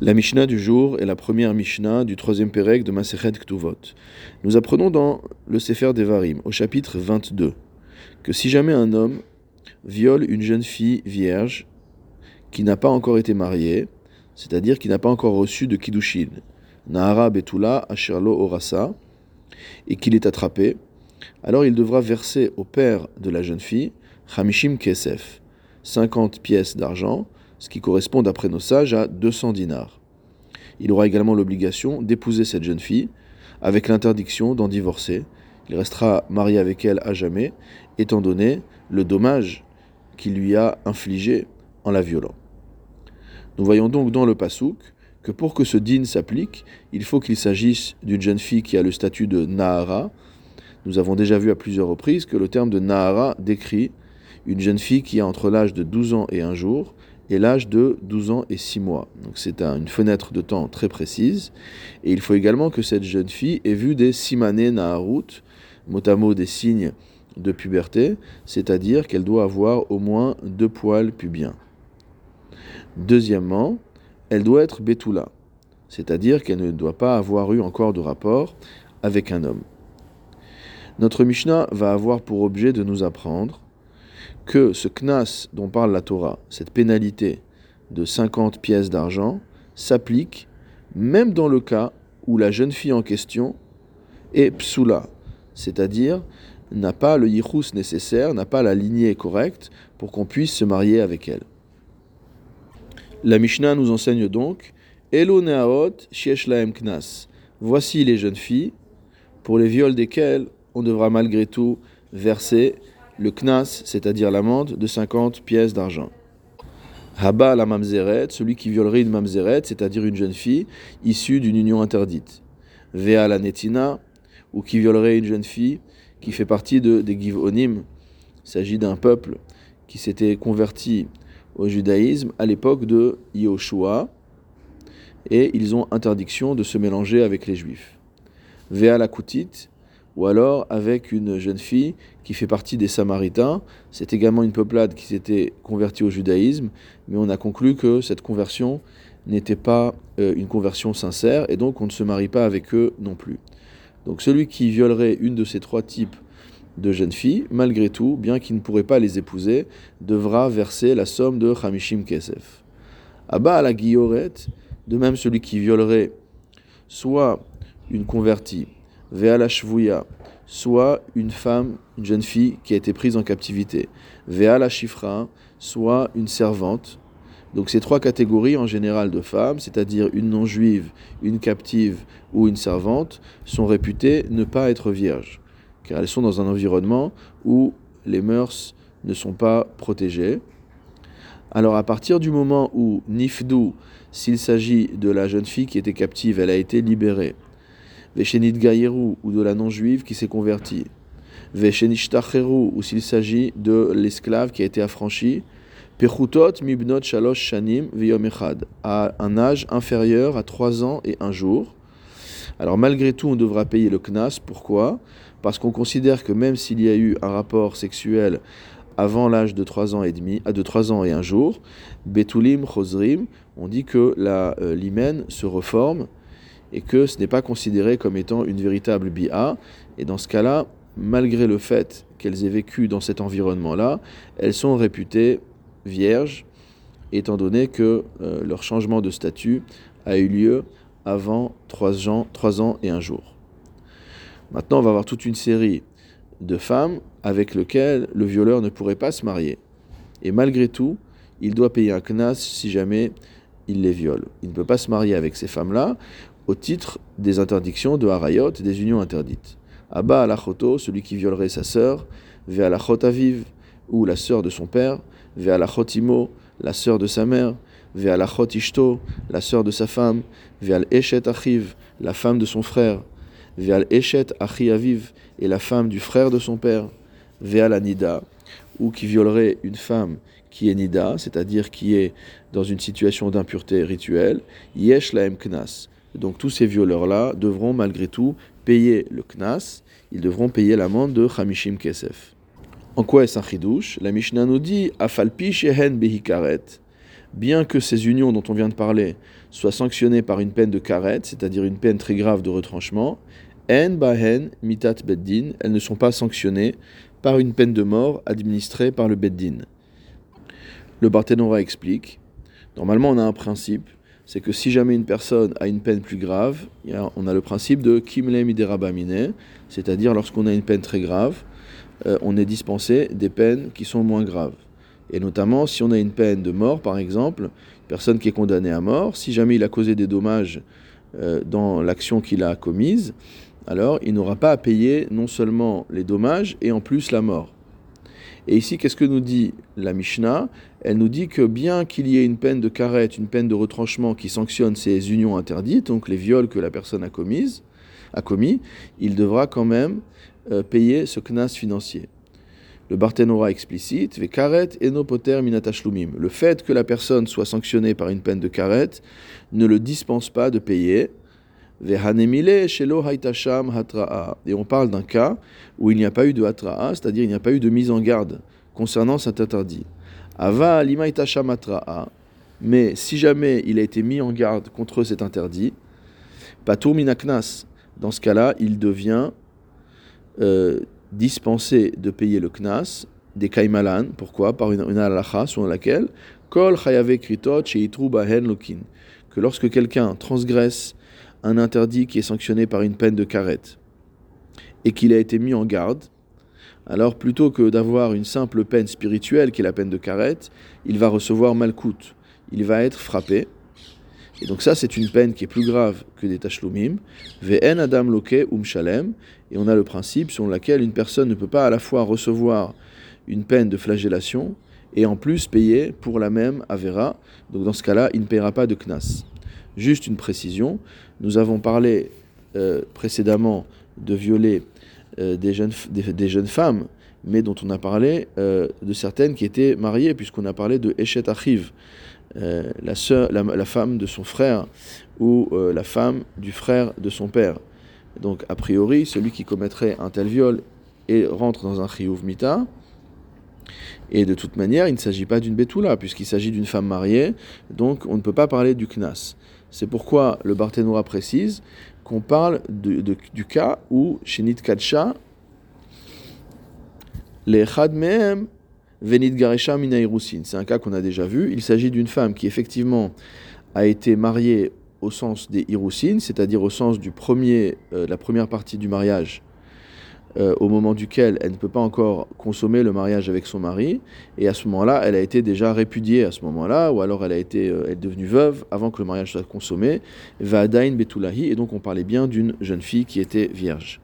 La Mishnah du jour est la première Mishnah du troisième Pérec de Masechet Ktuvot. Nous apprenons dans le Sefer Devarim, au chapitre 22, que si jamais un homme viole une jeune fille vierge qui n'a pas encore été mariée, c'est-à-dire qui n'a pas encore reçu de Kiddushin, Nahara Betula Asherlo Orasa, et qu'il est attrapé, alors il devra verser au père de la jeune fille Hamishim Kesef, 50 pièces d'argent, ce qui correspond d'après nos sages à 200 dinars. Il aura également l'obligation d'épouser cette jeune fille, avec l'interdiction d'en divorcer. Il restera marié avec elle à jamais, étant donné le dommage qu'il lui a infligé en la violant. Nous voyons donc dans le Passouk que pour que ce din s'applique, il faut qu'il s'agisse d'une jeune fille qui a le statut de Nahara. Nous avons déjà vu à plusieurs reprises que le terme de Nahara décrit une jeune fille qui a entre l'âge de 12 ans et un jour et l'âge de 12 ans et 6 mois. Donc c'est une fenêtre de temps très précise. Et il faut également que cette jeune fille ait vu des simané naharut, mot à mot des signes de puberté, c'est-à-dire qu'elle doit avoir au moins deux poils pubiens. Deuxièmement, elle doit être betula, c'est-à-dire qu'elle ne doit pas avoir eu encore de rapport avec un homme. Notre Mishnah va avoir pour objet de nous apprendre que ce knas dont parle la Torah, cette pénalité de 50 pièces d'argent, s'applique même dans le cas où la jeune fille en question est psula, c'est-à-dire n'a pas le yichus nécessaire, n'a pas la lignée correcte pour qu'on puisse se marier avec elle. La Mishnah nous enseigne donc Elo knas. Voici les jeunes filles pour les viols desquelles on devra malgré tout verser le knas, c'est-à-dire l'amende de 50 pièces d'argent. Haba la mamzeret, celui qui violerait une mamzeret, c'est-à-dire une jeune fille issue d'une union interdite. Vea la netina, ou qui violerait une jeune fille qui fait partie de, des Givonim. Il s'agit d'un peuple qui s'était converti au judaïsme à l'époque de Yoshua, et ils ont interdiction de se mélanger avec les juifs. Vea la koutit, ou alors avec une jeune fille qui fait partie des Samaritains. C'est également une peuplade qui s'était convertie au judaïsme, mais on a conclu que cette conversion n'était pas euh, une conversion sincère, et donc on ne se marie pas avec eux non plus. Donc celui qui violerait une de ces trois types de jeunes filles, malgré tout, bien qu'il ne pourrait pas les épouser, devra verser la somme de Hamishim Kesef. Abba à la guilloret, de même celui qui violerait soit une convertie, Ve'ala shvuya, soit une femme, une jeune fille qui a été prise en captivité. Ve'ala shifra, soit une servante. Donc ces trois catégories en général de femmes, c'est-à-dire une non-juive, une captive ou une servante, sont réputées ne pas être vierges, car elles sont dans un environnement où les mœurs ne sont pas protégées. Alors à partir du moment où Nifdou, s'il s'agit de la jeune fille qui était captive, elle a été libérée, Veshenit Gaïrou, ou de la non-juive qui s'est convertie. Veshenit ou s'il s'agit de l'esclave qui a été affranchi. Pechutot mibnot shalosh shanim viyom echad, à un âge inférieur à 3 ans et un jour. Alors malgré tout, on devra payer le knas. Pourquoi? Parce qu'on considère que même s'il y a eu un rapport sexuel avant l'âge de 3 ans et demi, à de 3 ans et un jour, betulim chosrim, on dit que la euh, se reforme et que ce n'est pas considéré comme étant une véritable bi'a. Et dans ce cas-là, malgré le fait qu'elles aient vécu dans cet environnement-là, elles sont réputées vierges, étant donné que euh, leur changement de statut a eu lieu avant trois ans, ans et un jour. Maintenant, on va avoir toute une série de femmes avec lesquelles le violeur ne pourrait pas se marier. Et malgré tout, il doit payer un knas si jamais il les viole. Il ne peut pas se marier avec ces femmes-là, au titre des interdictions de Harayot, des unions interdites. Abba alachoto, celui qui violerait sa sœur, ve aviv, ou la sœur de son père, ve alachot imo, la sœur de sa mère, ve alachot ishto, la sœur de sa femme, ve al achiv, la femme de son frère, ve al achi aviv, et la femme du frère de son père, ve al ou qui violerait une femme qui est nida, c'est-à-dire qui est dans une situation d'impureté rituelle, yesh laem knas, donc tous ces violeurs-là devront malgré tout payer le knas, ils devront payer l'amende de Hamishim Kesef. En quoi est-ce un chidouche? La Mishnah nous dit Afalpi shehen behikaret, bien que ces unions dont on vient de parler soient sanctionnées par une peine de karet, c'est-à-dire une peine très grave de retranchement, en bahen mitat beddin, elles ne sont pas sanctionnées par une peine de mort administrée par le beddin. Le Barthénora explique, normalement on a un principe, c'est que si jamais une personne a une peine plus grave, on a le principe de kimle miderabamine, c'est-à-dire lorsqu'on a une peine très grave, euh, on est dispensé des peines qui sont moins graves. Et notamment, si on a une peine de mort, par exemple, une personne qui est condamnée à mort, si jamais il a causé des dommages euh, dans l'action qu'il a commise, alors il n'aura pas à payer non seulement les dommages et en plus la mort. Et ici, qu'est-ce que nous dit la Mishnah? Elle nous dit que bien qu'il y ait une peine de carette, une peine de retranchement qui sanctionne ces unions interdites, donc les viols que la personne a, commis, il devra quand même euh, payer ce knas financier. Le Barthénora explicite, ve enopoter. Le fait que la personne soit sanctionnée par une peine de karet ne le dispense pas de payer. Et on parle d'un cas où il n'y a pas eu de hatra'a, c'est-à-dire il n'y a pas eu de mise en garde concernant cet interdit. Ava Mais si jamais il a été mis en garde contre cet interdit, patour minaknas. Dans ce cas-là, il devient euh, dispensé de payer le knas des kaimalan. Pourquoi? Par une, une halakha selon laquelle kol kritot lokin. Que lorsque quelqu'un transgresse un interdit qui est sanctionné par une peine de carette et qu'il a été mis en garde, alors plutôt que d'avoir une simple peine spirituelle qui est la peine de carette, il va recevoir malcoute. Il va être frappé et donc ça, c'est une peine qui est plus grave que des tachlumim. Ve'en adam loke um shalem. Et on a le principe selon lequel une personne ne peut pas à la fois recevoir une peine de flagellation et en plus payer pour la même avera. Donc dans ce cas-là, il ne paiera pas de knas. Juste une précision, nous avons parlé euh, précédemment de violer euh, des, jeunes, femmes, mais dont on a parlé euh, de certaines qui étaient mariées, puisqu'on a parlé de Eshet Achiv. La, femme de son frère ou la femme du frère de son père. Donc, a priori, celui qui commettrait un tel viol rentre dans un chiyuv mita. Et de toute manière, il ne s'agit pas d'une betula, puisqu'il s'agit d'une femme mariée, donc on ne peut pas parler du knas. C'est pourquoi le Barthénois précise qu'on parle du cas où, chez Nitkacha, les chadmehem Venit Garesha C'est un cas qu'on a déjà vu. Il s'agit d'une femme qui effectivement a été mariée au sens des Hirousin, c'est-à-dire au sens du premier, euh, la première partie du mariage, euh, au moment duquel elle ne peut pas encore consommer le mariage avec son mari, et à ce moment-là, elle a été déjà répudiée à ce moment-là, ou alors elle a été, euh, elle est devenue veuve avant que le mariage soit consommé, Va'adain Betulahi, et donc on parlait bien d'une jeune fille qui était vierge.